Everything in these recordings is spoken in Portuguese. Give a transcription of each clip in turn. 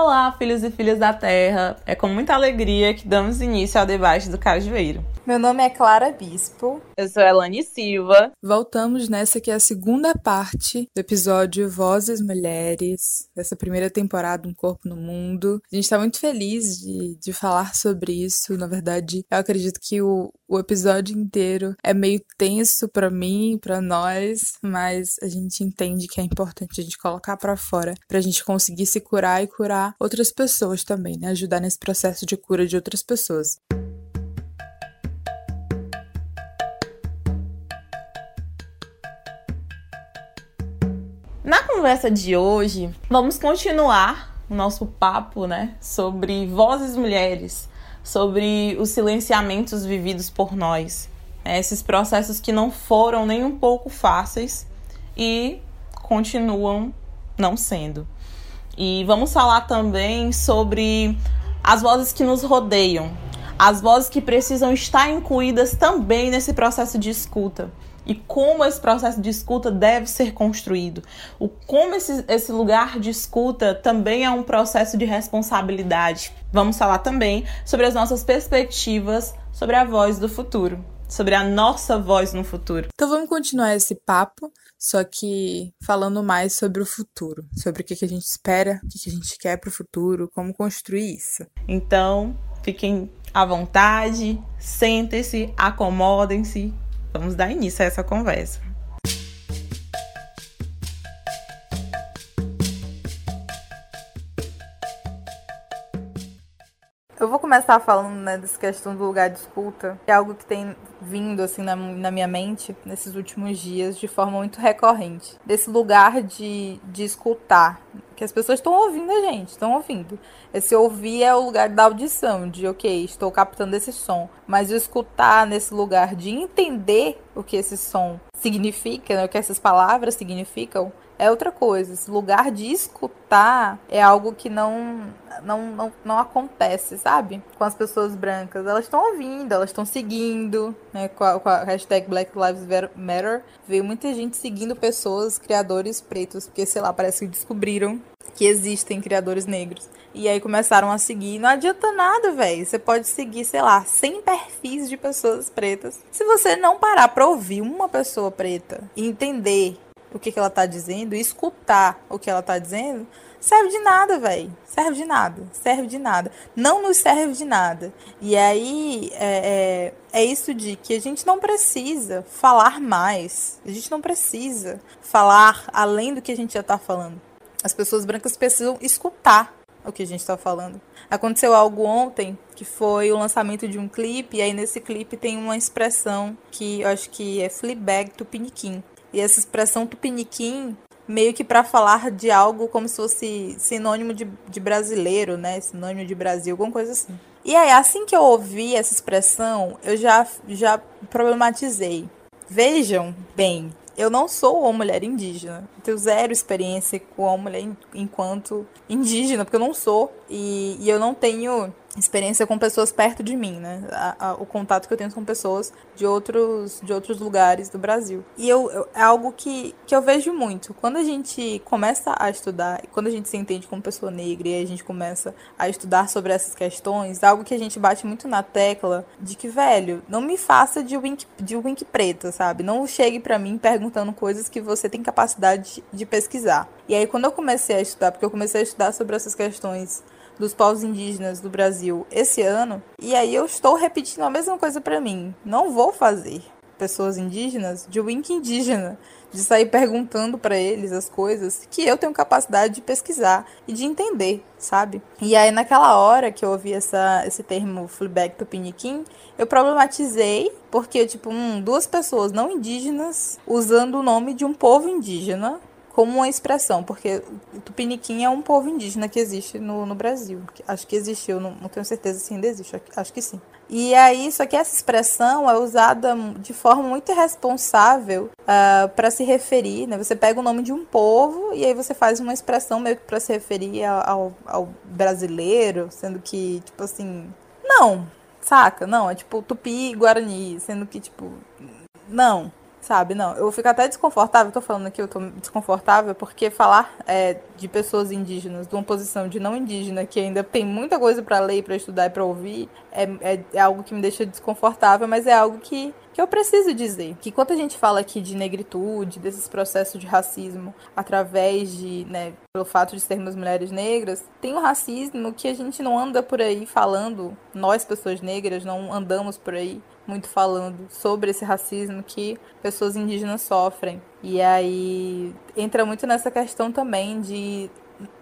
Olá, filhos e filhas da Terra! É com muita alegria que damos início ao debate do Cajueiro. Meu nome é Clara Bispo. Eu sou Elane Silva. Voltamos nessa que é a segunda parte do episódio Vozes Mulheres, dessa primeira temporada Um Corpo no Mundo. A gente está muito feliz de, de falar sobre isso. Na verdade, eu acredito que o, o episódio inteiro é meio tenso para mim, para nós, mas a gente entende que é importante a gente colocar para fora pra gente conseguir se curar e curar outras pessoas também, né? Ajudar nesse processo de cura de outras pessoas. Na conversa de hoje, vamos continuar o nosso papo, né, sobre vozes mulheres, sobre os silenciamentos vividos por nós, né, esses processos que não foram nem um pouco fáceis e continuam não sendo. E vamos falar também sobre as vozes que nos rodeiam, as vozes que precisam estar incluídas também nesse processo de escuta e como esse processo de escuta deve ser construído. O como esse, esse lugar de escuta também é um processo de responsabilidade. Vamos falar também sobre as nossas perspectivas sobre a voz do futuro, sobre a nossa voz no futuro. Então vamos continuar esse papo, só que falando mais sobre o futuro, sobre o que, a gente espera, o que, que a gente quer para o futuro, como construir isso. Então, fiquem à vontade, sentem-se, acomodem-se, Vamos dar início a essa conversa. Eu vou começar falando né, dessa questão do lugar de escuta, que é algo que tem vindo assim na, na minha mente nesses últimos dias de forma muito recorrente. Desse lugar de, de escutar, que as pessoas estão ouvindo a gente, estão ouvindo. Esse ouvir é o lugar da audição, de ok, estou captando esse som. Mas o escutar nesse lugar de entender o que esse som significa, né, o que essas palavras significam, é outra coisa. Esse lugar de escutar é algo que não, não, não, não acontece, sabe? Com as pessoas brancas. Elas estão ouvindo, elas estão seguindo, né? Com a, com a hashtag Black Lives Matter. Veio muita gente seguindo pessoas, criadores pretos, porque, sei lá, parece que descobriram que existem criadores negros. E aí começaram a seguir. Não adianta nada, velho. Você pode seguir, sei lá, 100 perfis de pessoas pretas. Se você não parar pra ouvir uma pessoa preta e entender o que, que ela tá dizendo, e escutar o que ela tá dizendo, serve de nada, velho. Serve de nada. Serve de nada. Não nos serve de nada. E aí é, é, é, isso de que a gente não precisa falar mais. A gente não precisa falar além do que a gente já tá falando. As pessoas brancas precisam escutar o que a gente está falando. Aconteceu algo ontem que foi o lançamento de um clipe, e aí nesse clipe tem uma expressão que eu acho que é Fleabag Tupiniquim. E essa expressão Tupiniquim meio que para falar de algo como se fosse sinônimo de, de brasileiro, né? Sinônimo de Brasil, alguma coisa assim. E aí, assim que eu ouvi essa expressão, eu já, já problematizei. Vejam bem, eu não sou uma mulher indígena. tenho zero experiência com uma mulher enquanto indígena, porque eu não sou. E, e eu não tenho experiência com pessoas perto de mim, né? A, a, o contato que eu tenho com pessoas de outros, de outros lugares do Brasil. E eu, eu, é algo que, que eu vejo muito. Quando a gente começa a estudar, quando a gente se entende como pessoa negra e a gente começa a estudar sobre essas questões, algo que a gente bate muito na tecla de que, velho, não me faça de wink, de wink preta, sabe? Não chegue para mim perguntando coisas que você tem capacidade de, de pesquisar. E aí, quando eu comecei a estudar, porque eu comecei a estudar sobre essas questões dos povos indígenas do Brasil esse ano, e aí eu estou repetindo a mesma coisa para mim. Não vou fazer pessoas indígenas de wink indígena, de sair perguntando para eles as coisas que eu tenho capacidade de pesquisar e de entender, sabe? E aí naquela hora que eu ouvi essa, esse termo Fleabag Tupiniquim, eu problematizei porque, tipo, hum, duas pessoas não indígenas usando o nome de um povo indígena como uma expressão, porque o Tupiniquim é um povo indígena que existe no, no Brasil. Acho que existiu, não, não tenho certeza se ainda existe, acho que sim. E aí, só que essa expressão é usada de forma muito irresponsável uh, ah, para se referir, né? Você pega o nome de um povo e aí você faz uma expressão meio que para se referir ao, ao, brasileiro, sendo que, tipo assim, não, saca? Não, é tipo tupi guarani, sendo que, tipo, não, sabe? Não, eu fico até desconfortável, tô falando aqui, eu tô desconfortável, porque falar é, de pessoas indígenas, de uma posição de não indígena, que ainda tem muita coisa para ler, para estudar e para ouvir, é, é, é, algo que me deixa desconfortável, mas é algo que, que eu preciso dizer. Que quando a gente fala aqui de negritude, desses processos de racismo, através de, né, pelo fato de sermos mulheres negras, tem um racismo que a gente não anda por aí falando, nós pessoas negras não andamos por aí muito falando sobre esse racismo que pessoas indígenas sofrem. E aí entra muito nessa questão também de,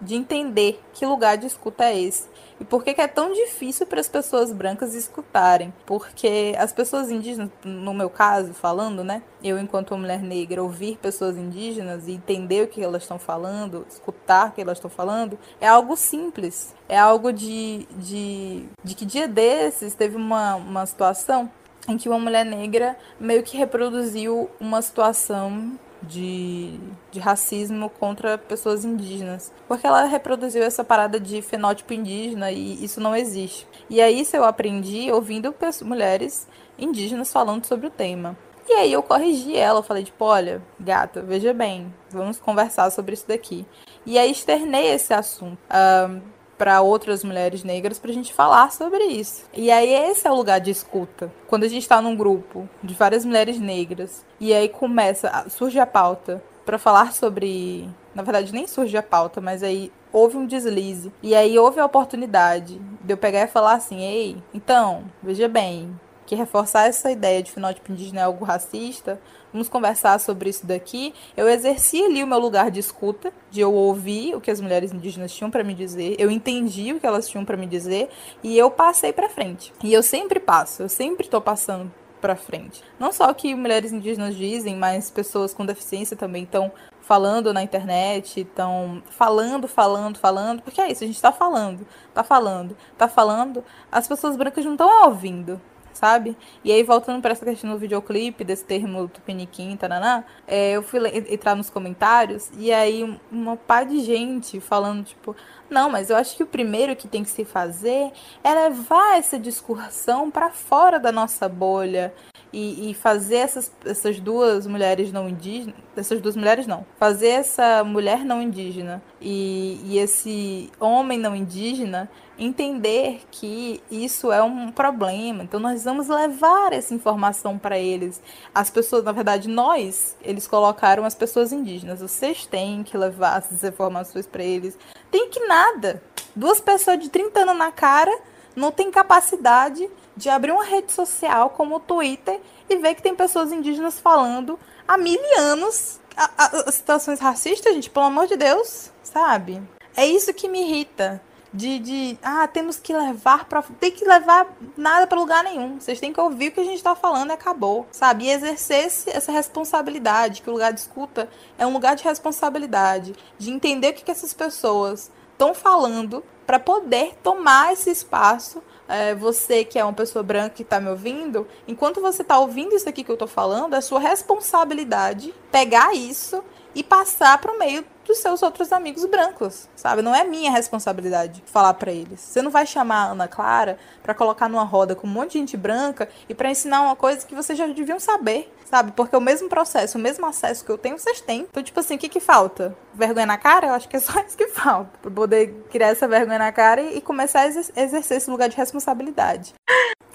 de entender que lugar de escuta é esse. E por que, que é tão difícil para as pessoas brancas escutarem? Porque as pessoas indígenas, no meu caso, falando, né? Eu, enquanto mulher negra, ouvir pessoas indígenas e entender o que elas estão falando, escutar o que elas estão falando, é algo simples. É algo de, de, de que dia desses teve uma, uma situação em que uma mulher negra meio que reproduziu uma situação de, de racismo contra pessoas indígenas. Porque ela reproduziu essa parada de fenótipo indígena e isso não existe. E aí isso eu aprendi ouvindo mulheres indígenas falando sobre o tema. E aí eu corrigi ela, eu falei tipo, olha, gata, veja bem, vamos conversar sobre isso daqui. E aí externei esse assunto. Um, para outras mulheres negras para a gente falar sobre isso. E aí esse é o lugar de escuta. Quando a gente está num grupo de várias mulheres negras e aí começa, surge a pauta para falar sobre, na verdade nem surge a pauta, mas aí houve um deslize e aí houve a oportunidade de eu pegar e falar assim, ei, então veja bem, que reforçar essa ideia de fenótipo indígena é algo racista, vamos conversar sobre isso daqui. Eu exerci ali o meu lugar de escuta, de eu ouvir o que as mulheres indígenas tinham para me dizer, eu entendi o que elas tinham para me dizer e eu passei para frente. E eu sempre passo, eu sempre estou passando para frente. Não só o que mulheres indígenas dizem, mas pessoas com deficiência também estão falando na internet, estão falando, falando, falando, porque é isso, a gente está falando, está falando, está falando, as pessoas brancas não estão ouvindo, sabe? E aí, voltando para essa questão do videoclipe, desse termo tupiniquim, taraná, é, eu fui entrar nos comentários e aí uma pá de gente falando, tipo, não, mas eu acho que o primeiro que tem que se fazer é levar essa discussão para fora da nossa bolha e, e, fazer essas, essas duas mulheres não indígenas, essas duas mulheres não, fazer essa mulher não indígena e, e esse homem não indígena entender que isso é um problema. Então nós vamos levar essa informação para eles. As pessoas, na verdade, nós, eles colocaram as pessoas indígenas. Vocês têm que levar essas informações para eles. Tem que nada. Duas pessoas de 30 anos na cara não tem capacidade de abrir uma rede social como o Twitter e ver que tem pessoas indígenas falando há mil anos a, a, situações racistas, gente, pelo amor de Deus, sabe? É isso que me irrita. De, de ah, temos que levar para tem que levar nada para lugar nenhum. Vocês têm que ouvir o que a gente está falando e acabou, sabe? E exercer essa responsabilidade, que o lugar de escuta é um lugar de responsabilidade, de entender o que, que essas pessoas estão falando para poder tomar esse espaço é, você que é uma pessoa branca que está me ouvindo, enquanto você está ouvindo isso aqui que eu estou falando, é sua responsabilidade pegar isso e passar para o meio dos seus outros amigos brancos, sabe? Não é minha responsabilidade falar para eles. Você não vai chamar a Ana Clara para colocar numa roda com um monte de gente branca e para ensinar uma coisa que vocês já deviam saber, sabe? Porque o mesmo processo, o mesmo acesso que eu tenho, vocês têm. Então, tipo assim, o que que falta? Vergonha na cara? Eu acho que é só isso que falta. Pra poder criar essa vergonha na cara e, começar a exercer esse lugar de responsabilidade.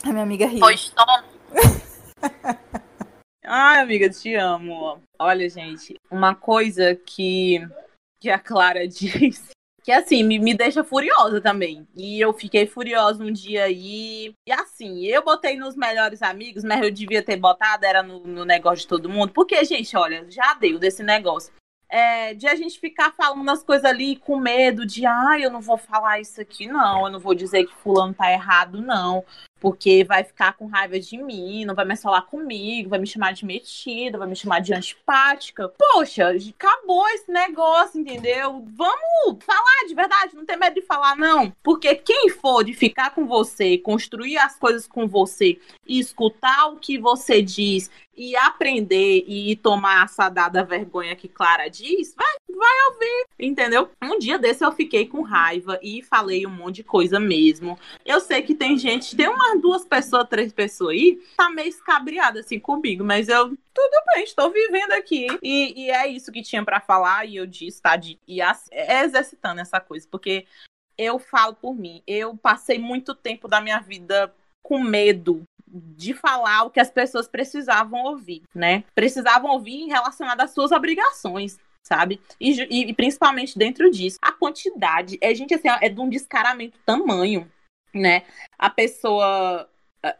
A minha amiga ri. Pois toma. Ai, amiga, te amo. Olha, gente, uma coisa que, que a Clara disse, que assim, me, me deixa furiosa também. E eu fiquei furiosa um dia aí. E assim, eu botei nos melhores amigos, mas eu devia ter botado, era no, no negócio de todo mundo. Porque, gente, olha, já deu desse negócio. É, de a gente ficar falando as coisas ali com medo de, ah, eu não vou falar isso aqui, não, eu não vou dizer que fulano tá errado, não porque vai ficar com raiva de mim, não vai mais falar comigo, vai me chamar de metida, vai me chamar de antipática. Poxa, acabou esse negócio, entendeu? Vamos falar de verdade, não tem medo de falar, não. Porque quem for de ficar com você, construir as coisas com você e escutar o que você diz e aprender e tomar essa dada vergonha que Clara diz, vai, vai ouvir, entendeu? Um dia desse eu fiquei com raiva e falei um monte de coisa mesmo. Eu sei que tem gente, tem umas duas pessoas, três pessoas aí, tá meio escabriada assim comigo, mas eu tudo bem, estou vivendo aqui. E, e é isso que tinha para falar, e eu disse, tá? De, e é exercitando essa coisa, porque eu falo por mim, eu passei muito tempo da minha vida com medo de falar o que as pessoas precisavam ouvir, né? Precisavam ouvir relacionado às suas obrigações, sabe? E, e, e, principalmente dentro disso, a quantidade é gente assim, é de um descaramento tamanho, né? A pessoa,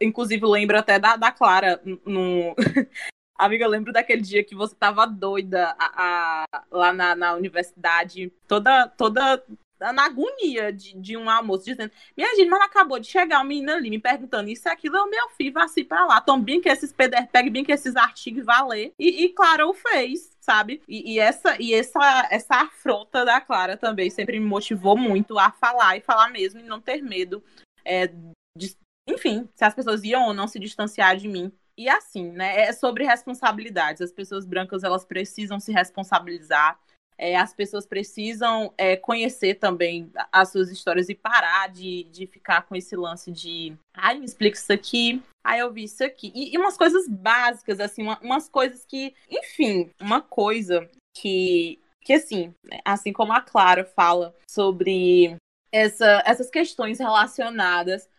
inclusive lembro até da, da Clara no Amiga, eu lembro daquele dia que você tava doida a, a, lá na, na universidade, toda, toda na agonia de, de um almoço, dizendo: Minha gente, mas acabou de chegar uma menina ali me perguntando isso e aquilo. Eu, meu filho, vá assim pra lá. Tão bem que esses PDF, pegue bem que esses artigos vá ler. E, e Clara o fez, sabe? E, e, essa, e essa, essa afronta da Clara também sempre me motivou muito a falar e falar mesmo e não ter medo. É, de, enfim, se as pessoas iam ou não se distanciar de mim. E assim, né? É sobre responsabilidades. As pessoas brancas elas precisam se responsabilizar é, as pessoas precisam é, conhecer também as suas histórias e parar de, de ficar com esse lance de ai, me explica isso aqui, ai, eu vi isso aqui. E, e umas coisas básicas, assim, uma, umas coisas que, enfim, uma coisa que, que assim, assim como a Clara fala sobre essa, essas questões relacionadas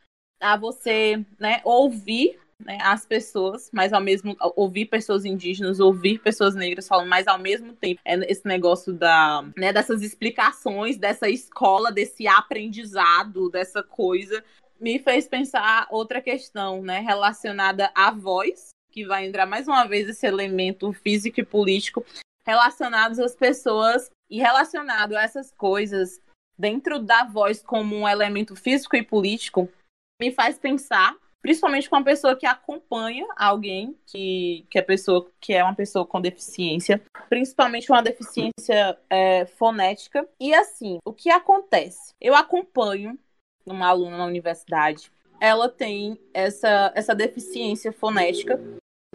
a você né, ouvir né, as pessoas, mas ao mesmo ouvir pessoas indígenas, ouvir pessoas negras falando, mas ao mesmo tempo é esse negócio da, né, dessas explicações, dessa escola, desse aprendizado, dessa coisa, me fez pensar outra questão, né, relacionada à voz, que vai entrar mais uma vez esse elemento físico e político relacionados às pessoas e relacionado a essas coisas dentro da voz como um elemento físico e político me faz pensar principalmente com uma pessoa que acompanha alguém que, que é pessoa que é uma pessoa com deficiência, principalmente uma deficiência é, fonética. E assim, o que acontece? Eu acompanho uma aluna na universidade, ela tem essa, essa deficiência fonética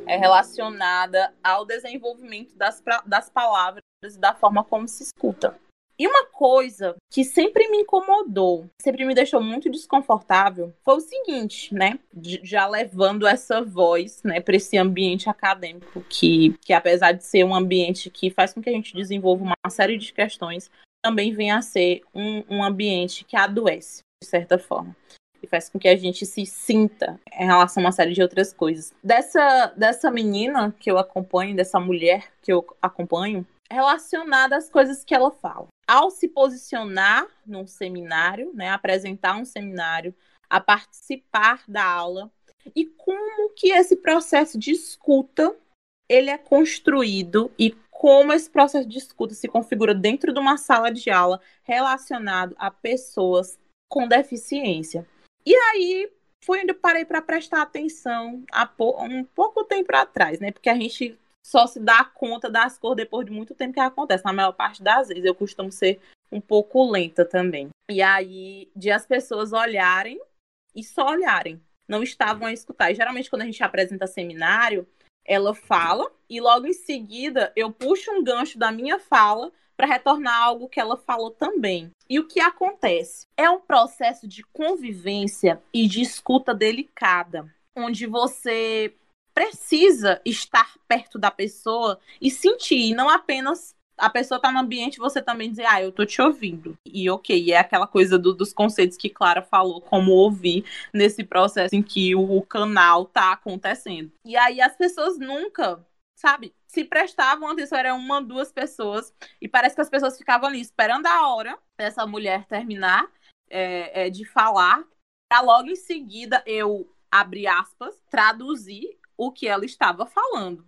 é relacionada ao desenvolvimento das, das palavras e da forma como se escuta. E uma coisa que sempre me incomodou, sempre me deixou muito desconfortável, foi o seguinte, né? Já levando essa voz, né, para esse ambiente acadêmico que, que apesar de ser um ambiente que faz com que a gente desenvolva uma série de questões, também vem a ser um, um ambiente que adoece, de certa forma e faz com que a gente se sinta em relação a uma série de outras coisas. Dessa, dessa menina que eu acompanho, dessa mulher que eu acompanho, relacionada às coisas que ela fala. Ao se posicionar num seminário, né, apresentar um seminário, a participar da aula e como que esse processo de escuta ele é construído e como esse processo de escuta se configura dentro de uma sala de aula relacionado a pessoas com deficiência. E aí foi onde parei para prestar atenção há um pouco tempo atrás, né? Porque a gente só se dá conta das cores depois de muito tempo que acontece. Na maior parte das vezes eu costumo ser um pouco lenta também. E aí, de as pessoas olharem e só olharem, não estavam a escutar. E geralmente, quando a gente apresenta seminário, ela fala e logo em seguida eu puxo um gancho da minha fala para retornar algo que ela falou também. E o que acontece? É um processo de convivência e de escuta delicada, onde você precisa estar perto da pessoa e sentir, não apenas a pessoa tá no ambiente você também dizer, ah, eu tô te ouvindo. E ok, é aquela coisa do, dos conceitos que Clara falou, como ouvir nesse processo em que o, o canal tá acontecendo. E aí as pessoas nunca, sabe, se prestavam atenção, era uma, duas pessoas, e parece que as pessoas ficavam ali esperando a hora dessa mulher terminar é, é, de falar, para logo em seguida eu, abre aspas, traduzir o que ela estava falando.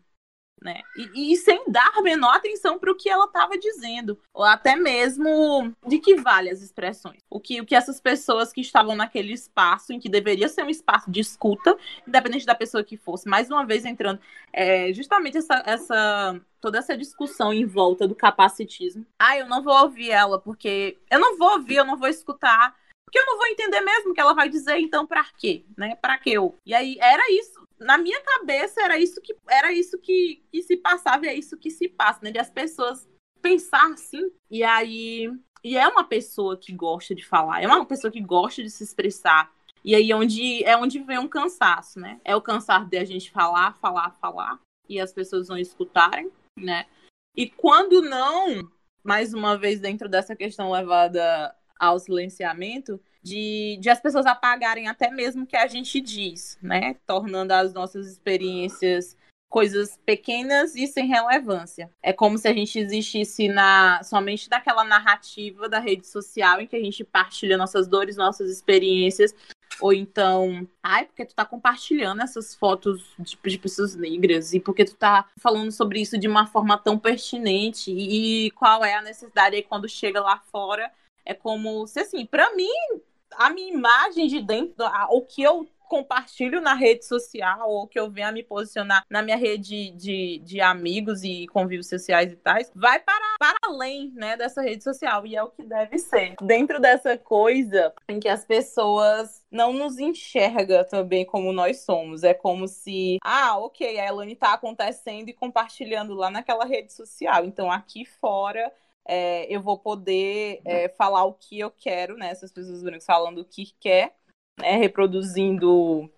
Né? E, e sem dar menor atenção para o que ela estava dizendo, ou até mesmo de que vale as expressões. O que, o que essas pessoas que estavam naquele espaço, em que deveria ser um espaço de escuta, independente da pessoa que fosse, mais uma vez entrando, é, justamente essa, essa toda essa discussão em volta do capacitismo. Ah, eu não vou ouvir ela, porque eu não vou ouvir, eu não vou escutar, porque eu não vou entender mesmo o que ela vai dizer, então para quê? Né? Para que eu? E aí era isso na minha cabeça era isso que era isso que, que se passava e é isso que se passa, né? De as pessoas pensar assim. E aí. E é uma pessoa que gosta de falar, é uma pessoa que gosta de se expressar. E aí onde, é onde vem um cansaço, né? É o cansaço de a gente falar, falar, falar, e as pessoas não escutarem, né? E quando não, mais uma vez dentro dessa questão levada ao silenciamento, de, de as pessoas apagarem até mesmo o que a gente diz, né? Tornando as nossas experiências coisas pequenas e sem relevância. É como se a gente existisse na somente naquela narrativa da rede social em que a gente partilha nossas dores, nossas experiências, ou então, ai, porque tu tá compartilhando essas fotos de, de pessoas negras e porque tu tá falando sobre isso de uma forma tão pertinente e qual é a necessidade aí quando chega lá fora é como se assim, para mim a minha imagem de dentro, o que eu compartilho na rede social ou que eu venha me posicionar na minha rede de, de amigos e convívios sociais e tais, vai para, para além, né, dessa rede social. E é o que deve ser. Dentro dessa coisa em que as pessoas não nos enxerga também como nós somos. É como se, ah, ok, a Elane tá acontecendo e compartilhando lá naquela rede social. Então aqui fora é, eu vou poder é, falar o que eu quero, né? Essas pessoas brancas falando o que quer, né, reproduzindo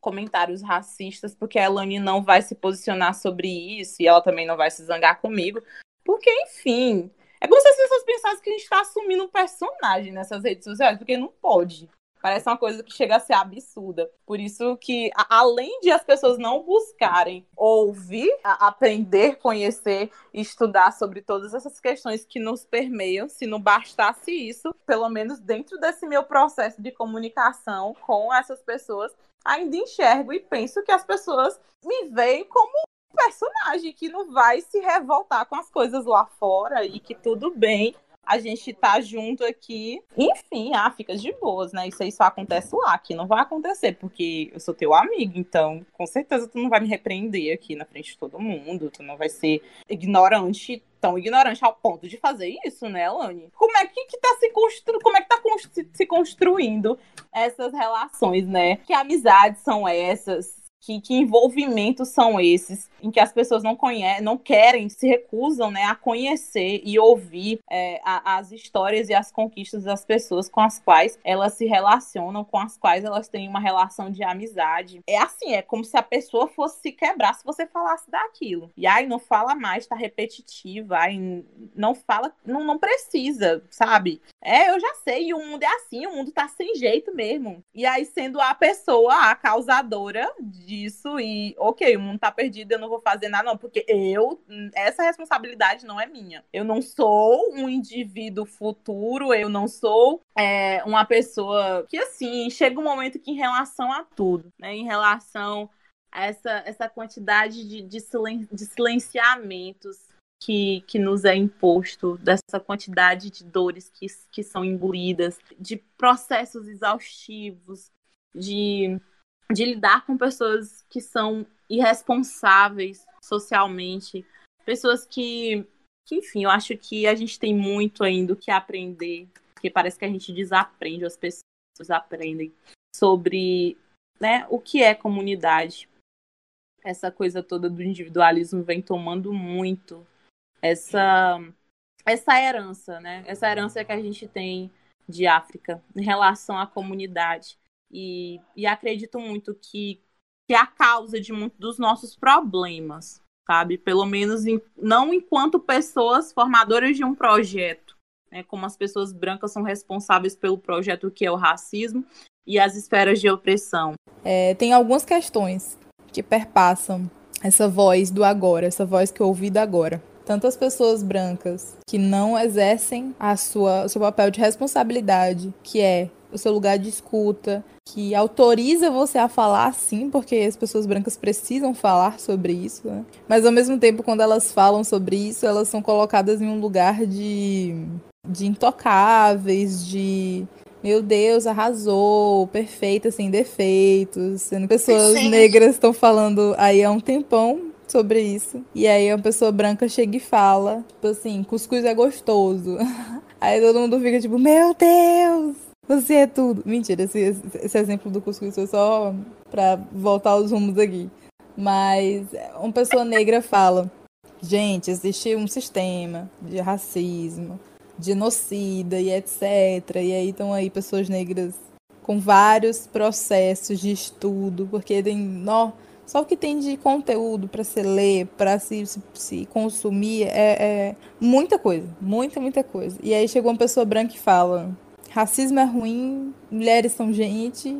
comentários racistas, porque a Elane não vai se posicionar sobre isso e ela também não vai se zangar comigo. Porque, enfim, é como se as pessoas pensassem que a gente está assumindo um personagem nessas redes sociais, porque não pode. Parece uma coisa que chega a ser absurda. Por isso que, além de as pessoas não buscarem ouvir, aprender, conhecer, estudar sobre todas essas questões que nos permeiam, se não bastasse isso, pelo menos dentro desse meu processo de comunicação com essas pessoas, ainda enxergo e penso que as pessoas me veem como um personagem que não vai se revoltar com as coisas lá fora e que tudo bem a gente tá junto aqui. Enfim, ah, fica de boas, né? Isso aí só acontece lá, aqui não vai acontecer, porque eu sou teu amigo, então com certeza tu não vai me repreender aqui na frente de todo mundo, tu não vai ser ignorante, tão ignorante ao ponto de fazer isso, né, Lani? Como é que, que tá se construindo, como é que tá se construindo essas relações, né? Que amizades são essas? Que, que, envolvimentos são esses em que as pessoas não conhecem, não querem, se recusam né, a conhecer e ouvir é, a, as histórias e as conquistas das pessoas com as quais elas se relacionam, com as quais elas têm uma relação de amizade. É assim, é como se a pessoa fosse se quebrar se você falasse daquilo. E aí não fala mais, tá repetitiva, aí não fala, não, não precisa, sabe? É, eu já sei, o mundo é assim, o mundo tá sem jeito mesmo. E aí, sendo a pessoa a causadora disso, e ok, o mundo tá perdido, eu não vou fazer nada, não, porque eu, essa responsabilidade não é minha. Eu não sou um indivíduo futuro, eu não sou é, uma pessoa que, assim, chega um momento que, em relação a tudo, né, em relação a essa, essa quantidade de, de, silen de silenciamentos que, que nos é imposto, dessa quantidade de dores que, que são engolidas, de processos exaustivos, de, de lidar com pessoas que são irresponsáveis socialmente, pessoas que, que, enfim, eu acho que a gente tem muito ainda o que aprender, porque parece que a gente desaprende, as pessoas aprendem sobre né, o que é comunidade. Essa coisa toda do individualismo vem tomando muito essa essa herança, né? Essa herança que a gente tem de África em relação à comunidade. E, e acredito muito que, que é a causa de muitos dos nossos problemas, sabe? Pelo menos em, não enquanto pessoas formadoras de um projeto, né? como as pessoas brancas são responsáveis pelo projeto que é o racismo e as esferas de opressão. É, tem algumas questões que perpassam essa voz do agora, essa voz que eu ouvi do agora tanto as pessoas brancas que não exercem a sua, o seu papel de responsabilidade, que é o seu lugar de escuta, que autoriza você a falar sim, porque as pessoas brancas precisam falar sobre isso, né? Mas ao mesmo tempo, quando elas falam sobre isso, elas são colocadas em um lugar de, de intocáveis, de meu Deus, arrasou, perfeita, sem defeitos, sendo pessoas sim. negras estão falando aí há um tempão sobre isso. E aí uma pessoa branca chega e fala, tipo assim, cuscuz é gostoso. Aí todo mundo fica tipo, meu Deus, você é tudo. Mentira, esse, esse exemplo do cuscuz foi só para voltar aos rumos aqui. Mas uma pessoa negra fala: gente, existe um sistema de racismo, genocida e etc. E aí estão aí pessoas negras com vários processos de estudo, porque tem. Nó, só o que tem de conteúdo para se ler, para se, se, se, consumir, é, é, muita coisa. Muita, muita coisa. E aí chegou uma pessoa branca e fala: racismo é ruim, mulheres são gente.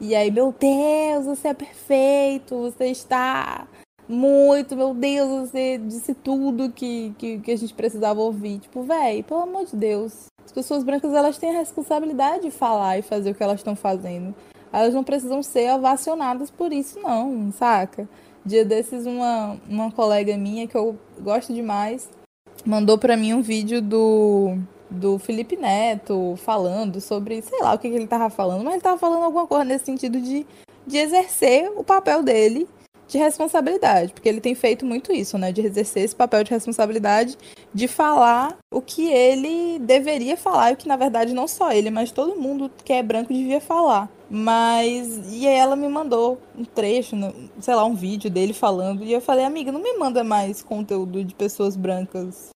E aí, meu Deus, você é perfeito, você está muito, meu Deus, você disse tudo que, que, que a gente precisava ouvir. Tipo, véi, pelo amor de Deus. As pessoas brancas, elas têm a responsabilidade de falar e fazer o que elas estão fazendo. Elas não precisam ser ovacionadas por isso, não, saca? Dia desses, uma, uma colega minha, que eu gosto demais, mandou para mim um vídeo do, do Felipe Neto falando sobre, sei lá o que, que ele tava falando, mas ele tava falando alguma coisa nesse sentido de, de exercer o papel dele de responsabilidade, porque ele tem feito muito isso, né? De exercer esse papel de responsabilidade, de falar o que ele deveria falar, e o que na verdade não só ele, mas todo mundo que é branco devia falar. Mas. E aí ela me mandou um trecho, sei lá, um vídeo dele falando. E eu falei, amiga, não me manda mais conteúdo de pessoas brancas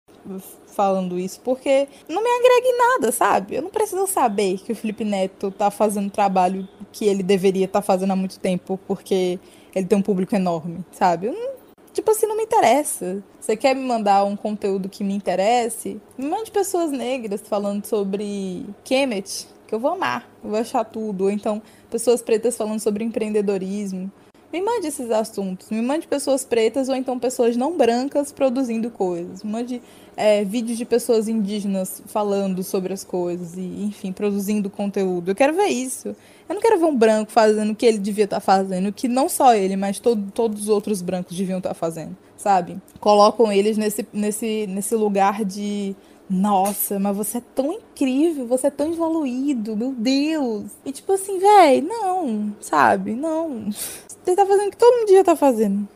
falando isso, porque não me agrega em nada, sabe? Eu não preciso saber que o Felipe Neto tá fazendo trabalho que ele deveria estar tá fazendo há muito tempo, porque ele tem um público enorme, sabe? Não, tipo assim, não me interessa. Você quer me mandar um conteúdo que me interesse? Me mande pessoas negras falando sobre Kemet, que eu vou amar, eu vou achar tudo. Ou então, pessoas pretas falando sobre empreendedorismo. Me mande esses assuntos. Me mande pessoas pretas ou então pessoas não brancas produzindo coisas. Me mande é, vídeos de pessoas indígenas falando sobre as coisas e, enfim, produzindo conteúdo. Eu quero ver isso. Eu não quero ver um branco fazendo o que ele devia estar tá fazendo, que não só ele, mas todo, todos os outros brancos deviam estar tá fazendo, sabe? Colocam eles nesse, nesse, nesse lugar de nossa, mas você é tão incrível, você é tão evoluído, meu Deus. E tipo assim, véi, não, sabe? Não. Você tá fazendo o que todo dia tá fazendo.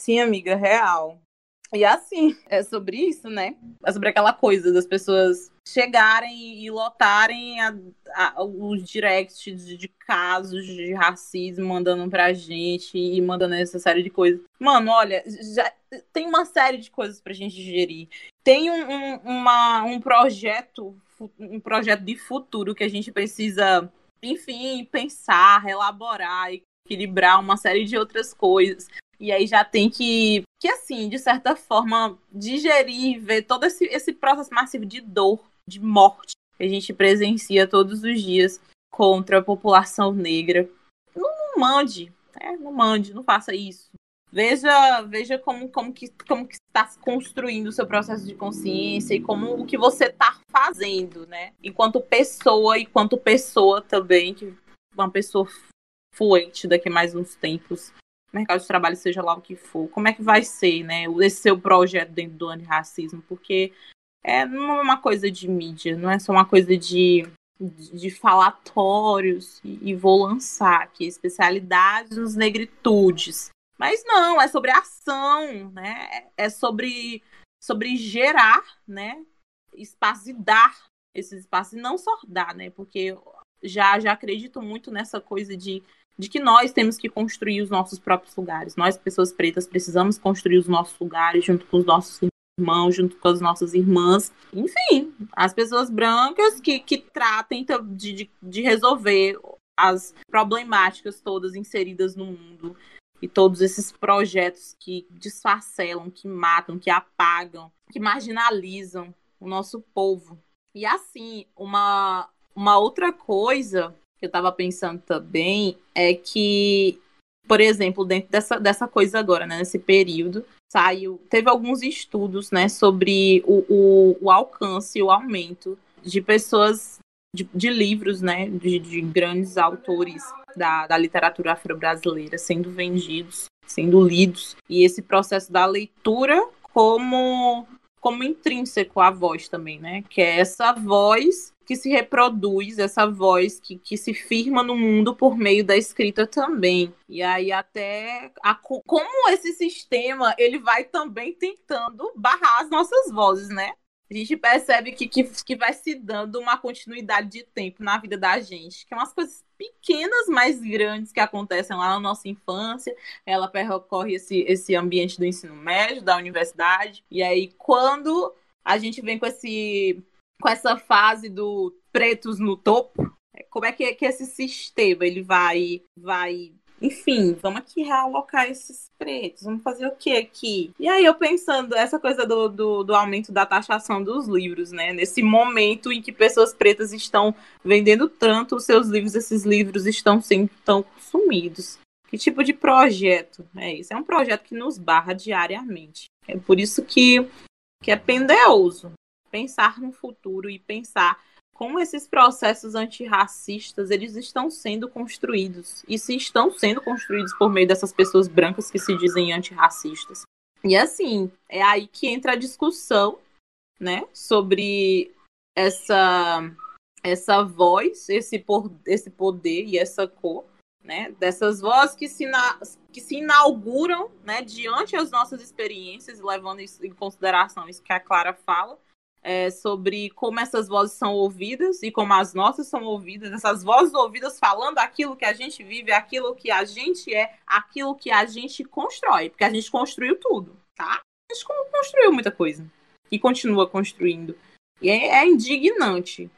Sim, amiga, real. E assim, é sobre isso, né? É sobre aquela coisa das pessoas chegarem e lotarem a, a, os directs de, de, casos de racismo mandando pra gente e mandando essa série de coisas. Mano, olha, já tem uma série de coisas pra gente digerir. Tem um, um, uma, um projeto, um projeto de futuro que a gente precisa, enfim, pensar, elaborar e equilibrar uma série de outras coisas. E aí já tem que, que assim, de certa forma, digerir, ver todo esse, esse processo massivo de dor, de morte que a gente presencia todos os dias contra a população negra. Não, não mande, né? não mande, não faça isso. Veja, veja como, como, que, como que está se construindo o seu processo de consciência e como o que você está fazendo, né? Enquanto pessoa, enquanto pessoa também, que uma pessoa fluente daqui a mais uns tempos mercado de trabalho, seja lá o que for, como é que vai ser, né, esse seu projeto dentro do antirracismo, porque é, não é uma coisa de mídia, não é só uma coisa de, de, falatórios e, e vou lançar aqui especialidades nos negritudes. Mas não, é sobre ação, né? É sobre, sobre gerar, né? Espaço e dar esses espaços, e não só dar, né? Porque já, já acredito muito nessa coisa de de que nós temos que construir os nossos próprios lugares. Nós, pessoas pretas, precisamos construir os nossos lugares junto com os nossos irmãos, junto com as nossas irmãs. Enfim, as pessoas brancas que, que tratem de, de, de resolver as problemáticas todas inseridas no mundo e todos esses projetos que desfacelam, que matam, que apagam, que marginalizam o nosso povo. E assim, uma, uma outra coisa que eu estava pensando também é que, por exemplo, dentro dessa, dessa coisa agora, né, nesse período, saiu, teve alguns estudos, né, sobre o, o, o alcance, o aumento de pessoas, de, de livros, né, de, de, grandes autores da, da literatura afro-brasileira sendo vendidos, sendo lidos, e esse processo da leitura como como intrínseco à voz também, né? Que é essa voz que se reproduz, essa voz que, que se firma no mundo por meio da escrita também. E aí até a, como esse sistema ele vai também tentando barrar as nossas vozes, né? a gente percebe que, que, que vai se dando uma continuidade de tempo na vida da gente, que é umas coisas pequenas, mas grandes que acontecem lá na nossa infância. Ela percorre esse, esse ambiente do ensino médio, da universidade, e aí quando a gente vem com esse com essa fase do pretos no topo, como é que, que esse sistema ele vai vai enfim, vamos aqui realocar esses pretos, vamos fazer o que aqui? E aí eu pensando, essa coisa do, do, do, aumento da taxação dos livros, né? Nesse momento em que pessoas pretas estão vendendo tanto os seus livros, esses livros estão sendo tão consumidos. Que tipo de projeto é isso? É um projeto que nos barra diariamente. É por isso que, que é pendeoso pensar no futuro e pensar como esses processos antirracistas eles estão sendo construídos e se estão sendo construídos por meio dessas pessoas brancas que se dizem antirracistas. E assim, é aí que entra a discussão, né, sobre essa essa voz, esse, por, esse poder e essa cor, né, dessas vozes que se, na, que se inauguram, né, diante das nossas experiências, levando em consideração isso que a Clara fala, é, sobre como essas vozes são ouvidas e como as nossas são ouvidas, essas vozes ouvidas falando aquilo que a gente vive, aquilo que a gente é, aquilo que a gente constrói, porque a gente construiu tudo, tá? A gente construiu muita coisa e continua construindo. E é, é indignante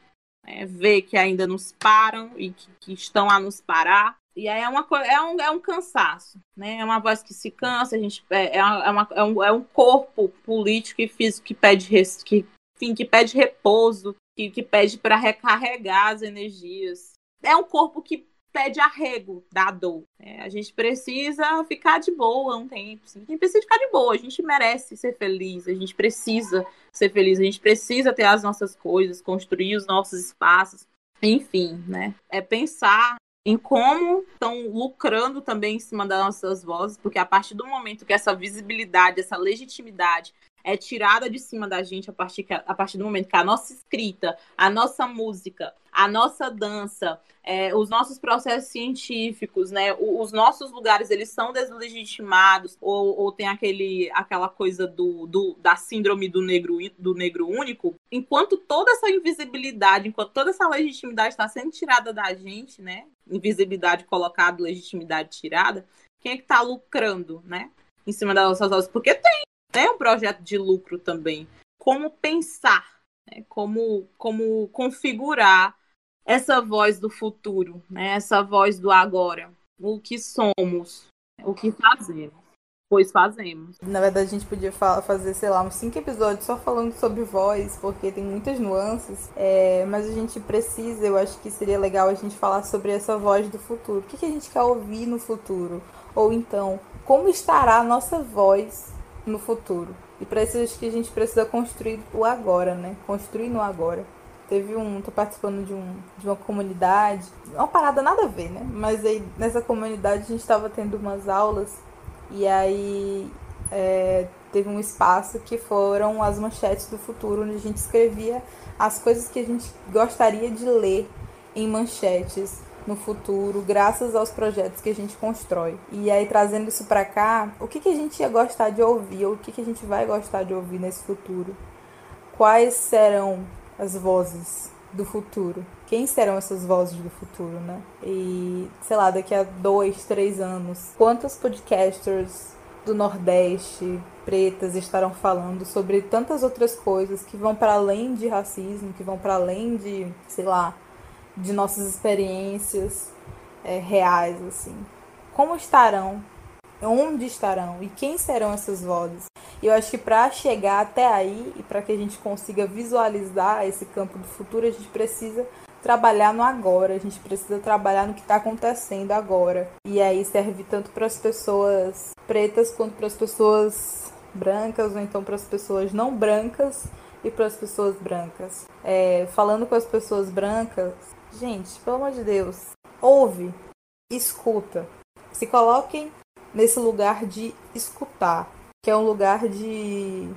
né? ver que ainda nos param e que, que, estão a nos parar. E aí é, uma, é, um, é um cansaço, né? É uma voz que se cansa, a gente, é, é, uma, é, um, é um corpo político e físico que pede que enfim, que pede repouso, que, que pede para recarregar as energias. É um corpo que pede arrego da dor. É, a gente precisa ficar de boa um tempo. A gente precisa ficar de boa. A gente merece ser feliz. A gente precisa ser feliz. A gente precisa ter as nossas coisas, construir os nossos espaços. Enfim, né? É pensar em como estão lucrando também em cima das nossas vozes, porque a partir do momento que essa visibilidade, essa legitimidade é tirada de cima da gente a partir, que, a partir do momento que a nossa escrita, a nossa música, a nossa dança, é, os nossos processos científicos, né, os nossos lugares, eles são deslegitimados, ou, ou tem aquele, aquela coisa do, do, da síndrome do negro, do negro único, enquanto toda essa invisibilidade, enquanto toda essa legitimidade está sendo tirada da gente, né, invisibilidade colocada, legitimidade tirada, quem é que está lucrando, né, em cima das nossas vozes? Porque tem, é um projeto de lucro também. Como pensar, né? como, como configurar essa voz do futuro, né? essa voz do agora. O que somos, o que fazemos. Pois fazemos. Na verdade, a gente podia fazer, sei lá, uns cinco episódios só falando sobre voz, porque tem muitas nuances. É, mas a gente precisa, eu acho que seria legal a gente falar sobre essa voz do futuro. O que, que a gente quer ouvir no futuro? Ou então, como estará a nossa voz no futuro. E para isso acho que a gente precisa construir o agora, né? Construir no agora. Teve um. tô participando de, um, de uma comunidade. Uma parada nada a ver, né? Mas aí nessa comunidade a gente estava tendo umas aulas e aí é, teve um espaço que foram as manchetes do futuro, onde a gente escrevia as coisas que a gente gostaria de ler em manchetes no futuro, graças aos projetos que a gente constrói. E aí, trazendo isso para cá, o que, que a gente ia gostar de ouvir, ou o que, que a gente vai gostar de ouvir nesse futuro? Quais serão as vozes do futuro? Quem serão essas vozes do futuro, né? E, sei lá, daqui a dois, três anos, quantos podcasters do Nordeste, pretas, estarão falando sobre tantas outras coisas que vão para além de racismo, que vão para além de, sei lá, de nossas experiências é, reais, assim. Como estarão? Onde estarão? E quem serão essas vozes? E eu acho que para chegar até aí e para que a gente consiga visualizar esse campo do futuro, a gente precisa trabalhar no agora, a gente precisa trabalhar no que está acontecendo agora. E aí serve tanto para as pessoas pretas quanto para as pessoas brancas, ou então para as pessoas não brancas e para as pessoas brancas. É, falando com as pessoas brancas, Gente, pelo amor de Deus, ouve, escuta. Se coloquem nesse lugar de escutar, que é um lugar de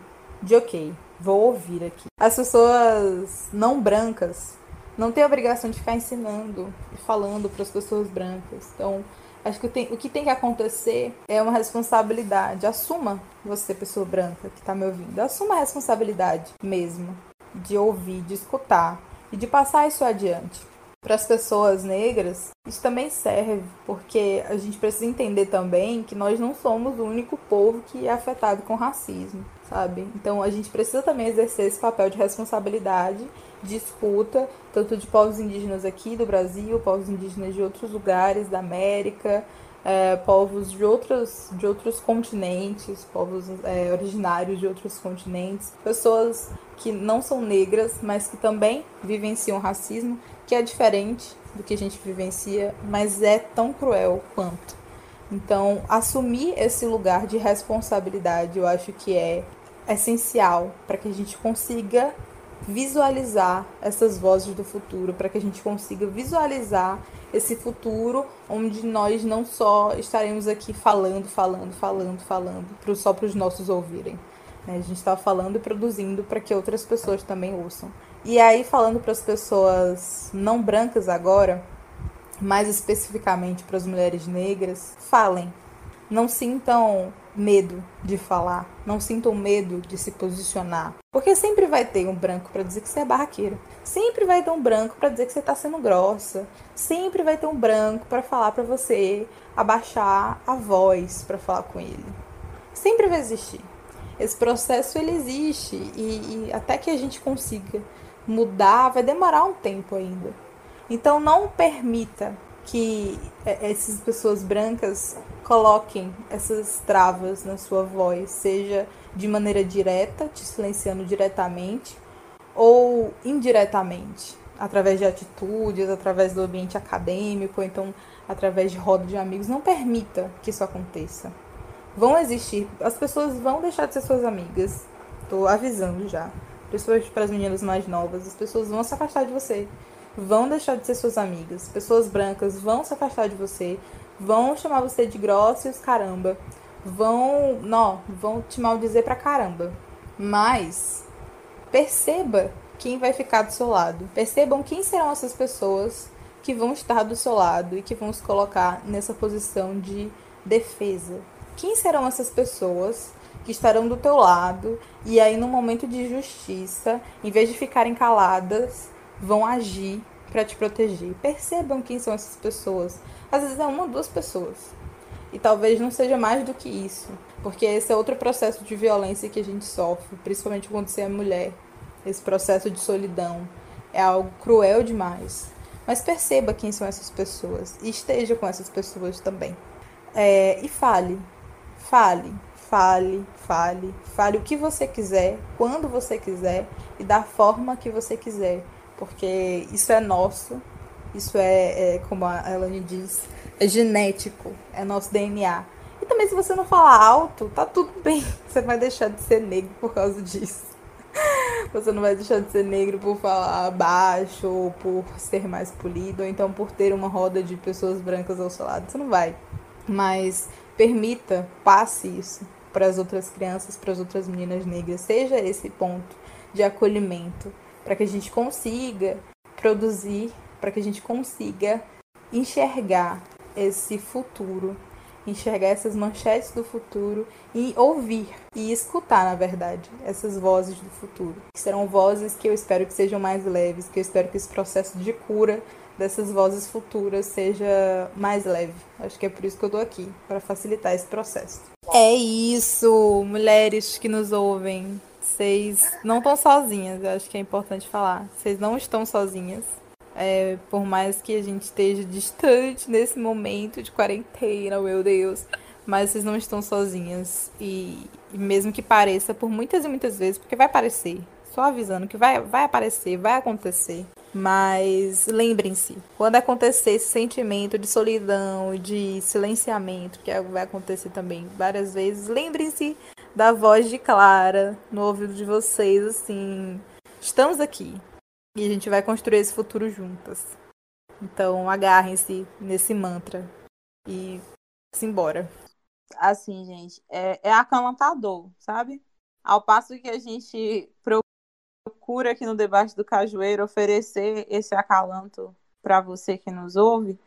de ok, vou ouvir aqui. As pessoas não brancas não têm a obrigação de ficar ensinando e falando para as pessoas brancas. Então, Acho que tem, o que tem que acontecer é uma responsabilidade. Assuma você, pessoa branca que está me ouvindo. Assuma a responsabilidade mesmo de ouvir, de escutar e de passar isso adiante. Para as pessoas negras, isso também serve, porque a gente precisa entender também que nós não somos o único povo que é afetado com racismo, sabe? Então a gente precisa também exercer esse papel de responsabilidade, de escuta, tanto de povos indígenas aqui do Brasil, povos indígenas de outros lugares da América, é, povos de outros, de outros continentes, povos é, originários de outros continentes, pessoas que não são negras, mas que também vivenciam racismo, que é diferente do que a gente vivencia, mas é tão cruel quanto. Então, assumir esse lugar de responsabilidade, eu acho que é essencial para que a gente consiga visualizar essas vozes do futuro, para que a gente consiga visualizar esse futuro onde nós não só estaremos aqui falando, falando, falando, falando, só para os nossos ouvirem. Né? A gente está falando e produzindo para que outras pessoas também ouçam. E aí, falando para as pessoas não brancas agora, mais especificamente para as mulheres negras, falem. Não sintam medo de falar, não sintam medo de se posicionar. Porque sempre vai ter um branco para dizer que você é barraqueira. Sempre vai ter um branco para dizer que você está sendo grossa. Sempre vai ter um branco para falar para você abaixar a voz para falar com ele. Sempre vai existir. Esse processo ele existe e, e até que a gente consiga mudar vai demorar um tempo ainda. Então não permita que é, essas pessoas brancas coloquem essas travas na sua voz, seja de maneira direta, te silenciando diretamente, ou indiretamente, através de atitudes, através do ambiente acadêmico, ou então através de roda de amigos. Não permita que isso aconteça. Vão existir, as pessoas vão deixar de ser suas amigas. Tô avisando já. Principalmente para as meninas mais novas, as pessoas vão se afastar de você vão deixar de ser suas amigas. Pessoas brancas vão se afastar de você, vão chamar você de grossa e os caramba. Vão, não, vão te maldizer pra caramba. Mas perceba quem vai ficar do seu lado. Percebam quem serão essas pessoas que vão estar do seu lado e que vão se colocar nessa posição de defesa. Quem serão essas pessoas que estarão do teu lado e aí no momento de justiça, em vez de ficarem caladas, vão agir para te proteger. Percebam quem são essas pessoas. Às vezes é uma ou duas pessoas. E talvez não seja mais do que isso. Porque esse é outro processo de violência que a gente sofre, principalmente quando você é mulher. Esse processo de solidão é algo cruel demais. Mas perceba quem são essas pessoas e esteja com essas pessoas também. É, e fale, fale, fale, fale, fale o que você quiser, quando você quiser e da forma que você quiser porque isso é nosso, isso é, é como a Elaine diz, é genético, é nosso DNA. E também se você não falar alto, tá tudo bem. Você vai deixar de ser negro por causa disso. Você não vai deixar de ser negro por falar baixo, ou por ser mais polido, ou então por ter uma roda de pessoas brancas ao seu lado. Você não vai. Mas permita, passe isso para as outras crianças, para as outras meninas negras. Seja esse ponto de acolhimento, para que a gente consiga produzir, para que a gente consiga enxergar esse futuro, enxergar essas manchetes do futuro e ouvir e escutar, na verdade, essas vozes do futuro. Serão vozes que eu espero que sejam mais leves, que eu espero que esse processo de cura dessas vozes futuras seja mais leve. Acho que é por isso que eu tô aqui, para facilitar esse processo. É isso, mulheres que nos ouvem. Vocês não estão sozinhas, eu acho que é importante falar. Vocês não estão sozinhas. É, por mais que a gente esteja distante nesse momento de quarentena, meu Deus, mas vocês não estão sozinhas. E, e mesmo que pareça, por muitas e muitas vezes, porque vai aparecer, só avisando que vai, vai aparecer, vai acontecer. Mas lembrem-se, quando acontecer esse sentimento de solidão, de silenciamento, que vai acontecer também várias vezes, lembrem-se da voz de Clara no ouvido de vocês, assim. Estamos aqui. E a gente vai construir esse futuro juntas. Então agarrem-se nesse mantra e simbora. Assim, gente, é, é acalantador, sabe? Ao passo que a gente procura aqui no debate do Cajueiro oferecer esse acalanto para você que nos ouve,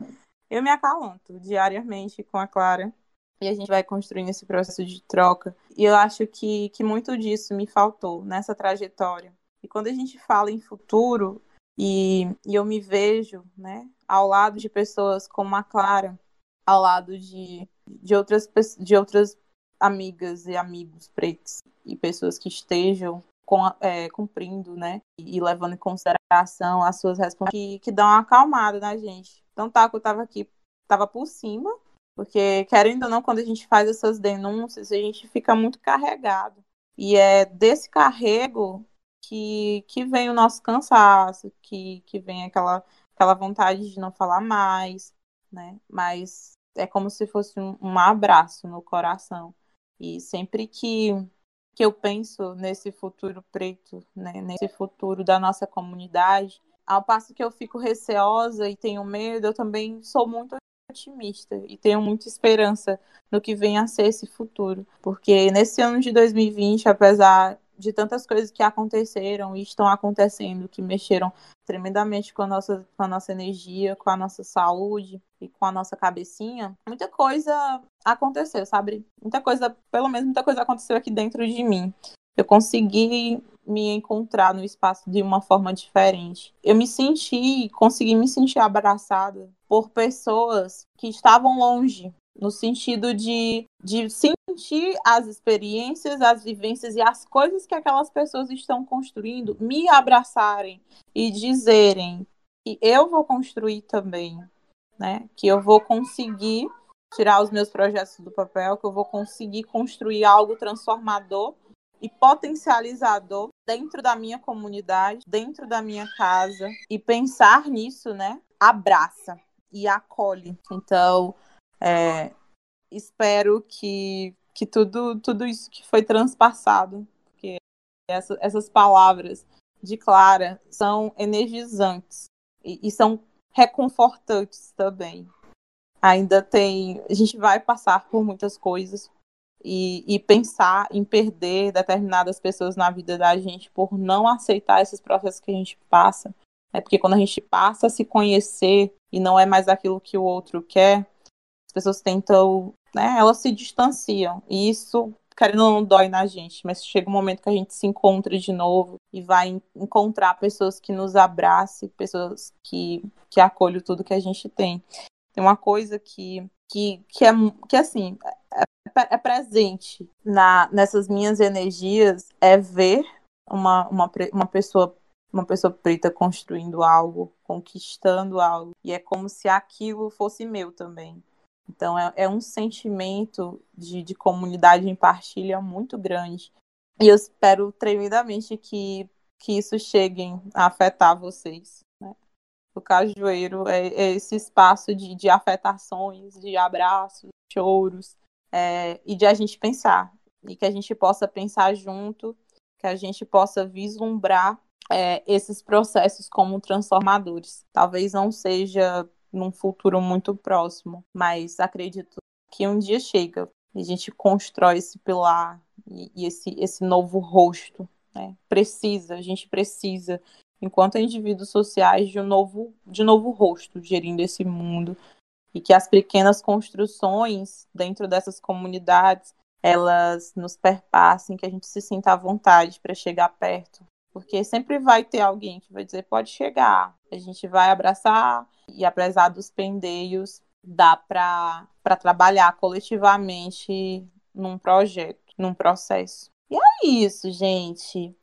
eu me acalanto diariamente com a Clara e a gente vai construindo esse processo de troca. E eu acho que, que muito disso me faltou nessa trajetória. E quando a gente fala em futuro, e, e eu me vejo né, ao lado de pessoas como a Clara, ao lado de, de, outras, de outras amigas e amigos pretos e pessoas que estejam com, é, cumprindo, né? E, levando em consideração as suas responsabilidades que, que dão uma acalmada na gente. Então, tá, eu tava aqui, tava por cima, porque, querendo ou não, quando a gente faz essas denúncias, a gente fica muito carregado. E é desse carrego que, que vem o nosso cansaço, que, que vem aquela, aquela vontade de não falar mais, né? Mas é como se fosse um, um abraço no coração. E sempre que, que eu penso nesse futuro preto, né? nesse futuro da nossa comunidade, ao passo que eu fico receosa e tenho medo, eu também sou muito otimista e tenho muita esperança no que vem a ser esse futuro. Porque nesse ano de 2020, apesar de tantas coisas que aconteceram e estão acontecendo, que mexeram tremendamente com a nossa, com a nossa energia, com a nossa saúde e com a nossa cabecinha, muita coisa aconteceu, sabe? Muita coisa, pelo menos muita coisa aconteceu aqui dentro de mim. Eu consegui me encontrar no espaço de uma forma diferente. Eu me senti, consegui me sentir abraçada por pessoas que estavam longe, no sentido de, de sentir as experiências, as vivências e as coisas que aquelas pessoas estão construindo, me abraçarem e dizerem que eu vou construir também, né? Que eu vou conseguir tirar os meus projetos do papel, que eu vou conseguir construir algo transformador e potencializador dentro da minha comunidade, dentro da minha casa e pensar nisso, né? Abraça e acolhe. Então, é, espero que, que tudo, tudo isso que foi transpassado, porque essa, essas palavras de Clara são energizantes e, e são reconfortantes também. Ainda tem. A gente vai passar por muitas coisas, e, e, pensar em perder determinadas pessoas na vida da gente por não aceitar esses processos que a gente passa. É porque quando a gente passa a se conhecer e não é mais aquilo que o outro quer, pessoas tentam, né, elas se distanciam. E isso, querendo não, dói na gente. Mas chega um momento que a gente se encontra de novo e vai encontrar pessoas que nos abracem, pessoas que, que acolhem tudo que a gente tem. Tem uma coisa que, que, que é que assim, é presente na, nessas minhas energias é ver uma, uma, uma pessoa uma pessoa preta construindo algo, conquistando algo, e é como se aquilo fosse meu também. Então é, é um sentimento de, de comunidade em partilha muito grande. E eu espero tremendamente que, que isso chegue a afetar vocês. Né? O Cajueiro é, é esse espaço de, de afetações, de abraços, choros, é, e de a gente pensar, e que a gente possa pensar junto, que a gente possa vislumbrar é, esses processos como transformadores. Talvez não seja num futuro muito próximo, mas acredito que um dia chega e a gente constrói esse pilar e, e esse, esse novo rosto. Né? Precisa, a gente precisa, enquanto indivíduos sociais, de um novo, de novo rosto gerindo esse mundo, e que as pequenas construções dentro dessas comunidades elas nos perpassem, que a gente se sinta à vontade para chegar perto, porque sempre vai ter alguém que vai dizer pode chegar, a gente vai abraçar e apesar dos pendeios dá para trabalhar coletivamente num projeto, num processo. E é isso, gente.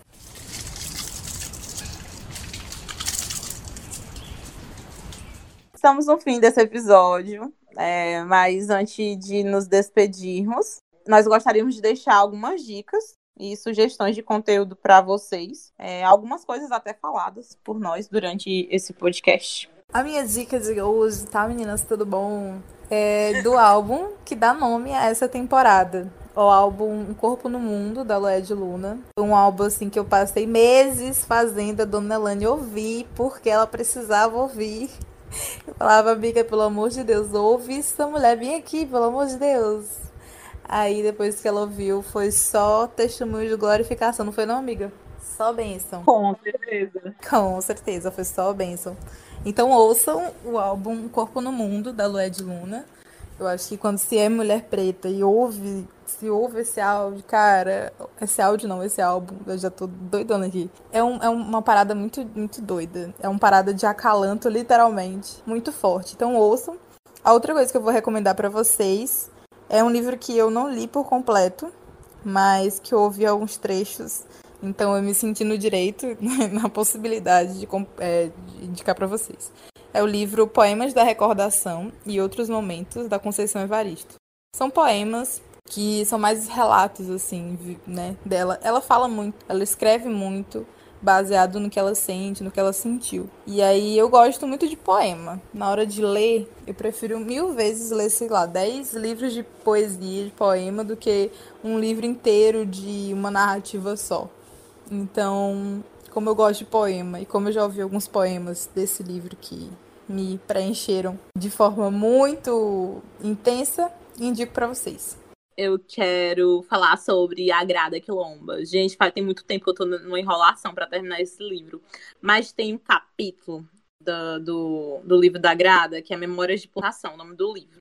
estamos no fim desse episódio, é, mas antes de nos despedirmos, nós gostaríamos de deixar algumas dicas e sugestões de conteúdo para vocês. É, algumas coisas até faladas por nós durante esse podcast. A minha dica de hoje, tá, meninas? Tudo bom? É do álbum que dá nome a essa temporada. O álbum Um Corpo no Mundo, da Loed Luna. Um álbum, assim, que eu passei meses fazendo a Dona Elane ouvir, porque ela precisava ouvir. Eu falava, amiga, pelo amor de Deus, ouve essa mulher, vem aqui, pelo amor de Deus. Aí depois que ela ouviu, foi só testemunho de glorificação, não foi não, amiga? Só bênção. Com certeza. Com certeza, foi só bênção. Então ouçam o álbum Corpo no Mundo, da Lued Luna. Eu acho que quando se é mulher preta e ouve, se ouve esse áudio, cara, esse áudio não, esse álbum, eu já tô doidona aqui. É, um, é uma parada muito, muito doida. É uma parada de acalanto, literalmente, muito forte. Então ouçam. A outra coisa que eu vou recomendar para vocês é um livro que eu não li por completo, mas que eu ouvi alguns trechos. Então eu me senti no direito, na possibilidade de, é, de indicar para vocês é o livro Poemas da Recordação e Outros Momentos, da Conceição Evaristo. São poemas que são mais relatos, assim, né, dela. Ela fala muito, ela escreve muito, baseado no que ela sente, no que ela sentiu. E aí eu gosto muito de poema. Na hora de ler, eu prefiro mil vezes ler, sei lá, dez livros de poesia, de poema, do que um livro inteiro de uma narrativa só. Então, como eu gosto de poema e como eu já ouvi alguns poemas desse livro que me preencheram de forma muito intensa, indico para vocês. Eu quero falar sobre a Grada Quilomba. Gente, faz tem muito tempo que eu tô numa enrolação para terminar esse livro. Mas tem um capítulo do, do, do livro da Grada, que é Memórias de Plantação, o nome do livro.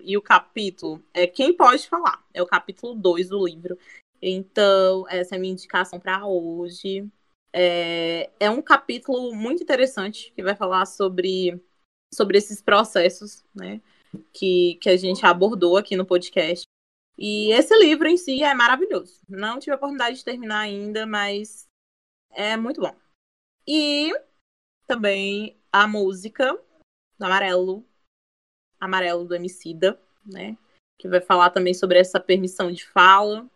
E o capítulo é Quem Pode Falar. É o capítulo 2 do livro. Então, essa é a minha indicação para hoje. É, é um capítulo muito interessante que vai falar sobre, sobre esses processos, né? Que, que a gente abordou aqui no podcast. E esse livro em si é maravilhoso. Não tive a oportunidade de terminar ainda, mas é muito bom. E também a música do Amarelo, Amarelo do Emicida, né? Que vai falar também sobre essa permissão de fala,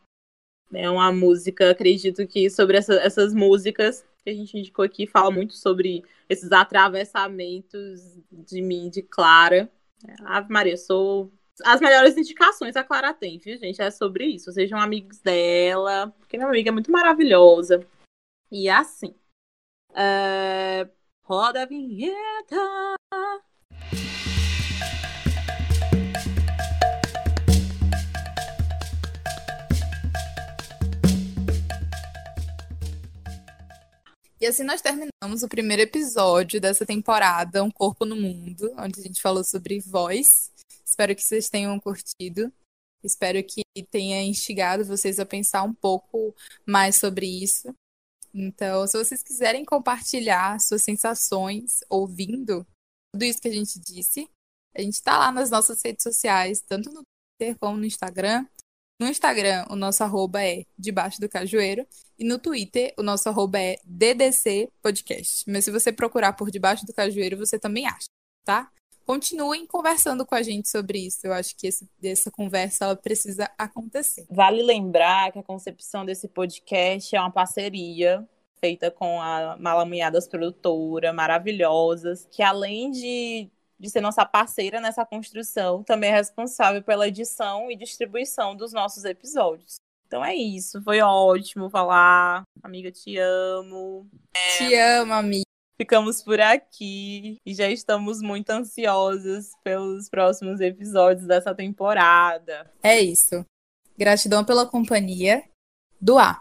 é uma música, acredito que sobre essa, essas músicas que a gente indicou aqui, fala muito sobre esses atravessamentos de mim, de Clara. Ave Maria, sou. As melhores indicações a Clara tem, viu, gente? É sobre isso. Sejam amigos dela, porque minha amiga é muito maravilhosa. E é assim. É... Roda a vinheta! E assim nós terminamos o primeiro episódio dessa temporada, Um Corpo no Mundo, onde a gente falou sobre voz. Espero que vocês tenham curtido. Espero que tenha instigado vocês a pensar um pouco mais sobre isso. Então, se vocês quiserem compartilhar suas sensações ouvindo tudo isso que a gente disse, a gente está lá nas nossas redes sociais, tanto no Twitter como no Instagram. No Instagram, o nosso arroba é debaixo do cajueiro. E no Twitter, o nosso arroba é DDC Podcast. Mas se você procurar por debaixo do cajueiro, você também acha, tá? Continuem conversando com a gente sobre isso. Eu acho que esse, essa conversa ela precisa acontecer. Vale lembrar que a concepção desse podcast é uma parceria feita com a Malamunhadas Produtora, maravilhosas, que além de de ser nossa parceira nessa construção, também é responsável pela edição e distribuição dos nossos episódios. Então é isso, foi ótimo falar. Amiga, te amo. Te amo, amiga. Ficamos por aqui e já estamos muito ansiosas pelos próximos episódios dessa temporada. É isso. Gratidão pela companhia do A.